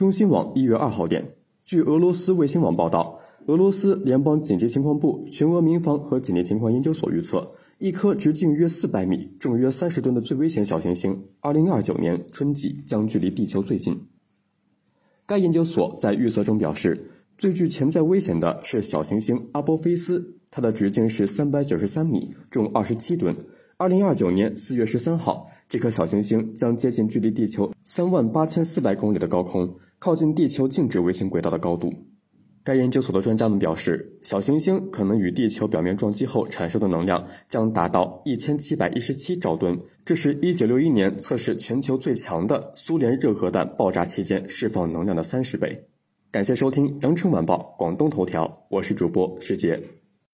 中新网一月二号电，据俄罗斯卫星网报道，俄罗斯联邦紧急情况部全俄民防和紧急情况研究所预测，一颗直径约四百米、重约三十吨的最危险小行星，二零二九年春季将距离地球最近。该研究所在预测中表示，最具潜在危险的是小行星阿波菲斯，它的直径是三百九十三米，重二十七吨。二零二九年四月十三号，这颗小行星将接近距离地球三万八千四百公里的高空，靠近地球静止卫星轨道的高度。该研究所的专家们表示，小行星可能与地球表面撞击后产生的能量将达到一千七百一十七兆吨，这是一九六一年测试全球最强的苏联热核弹爆炸期间释放能量的三十倍。感谢收听《羊城晚报》广东头条，我是主播石杰。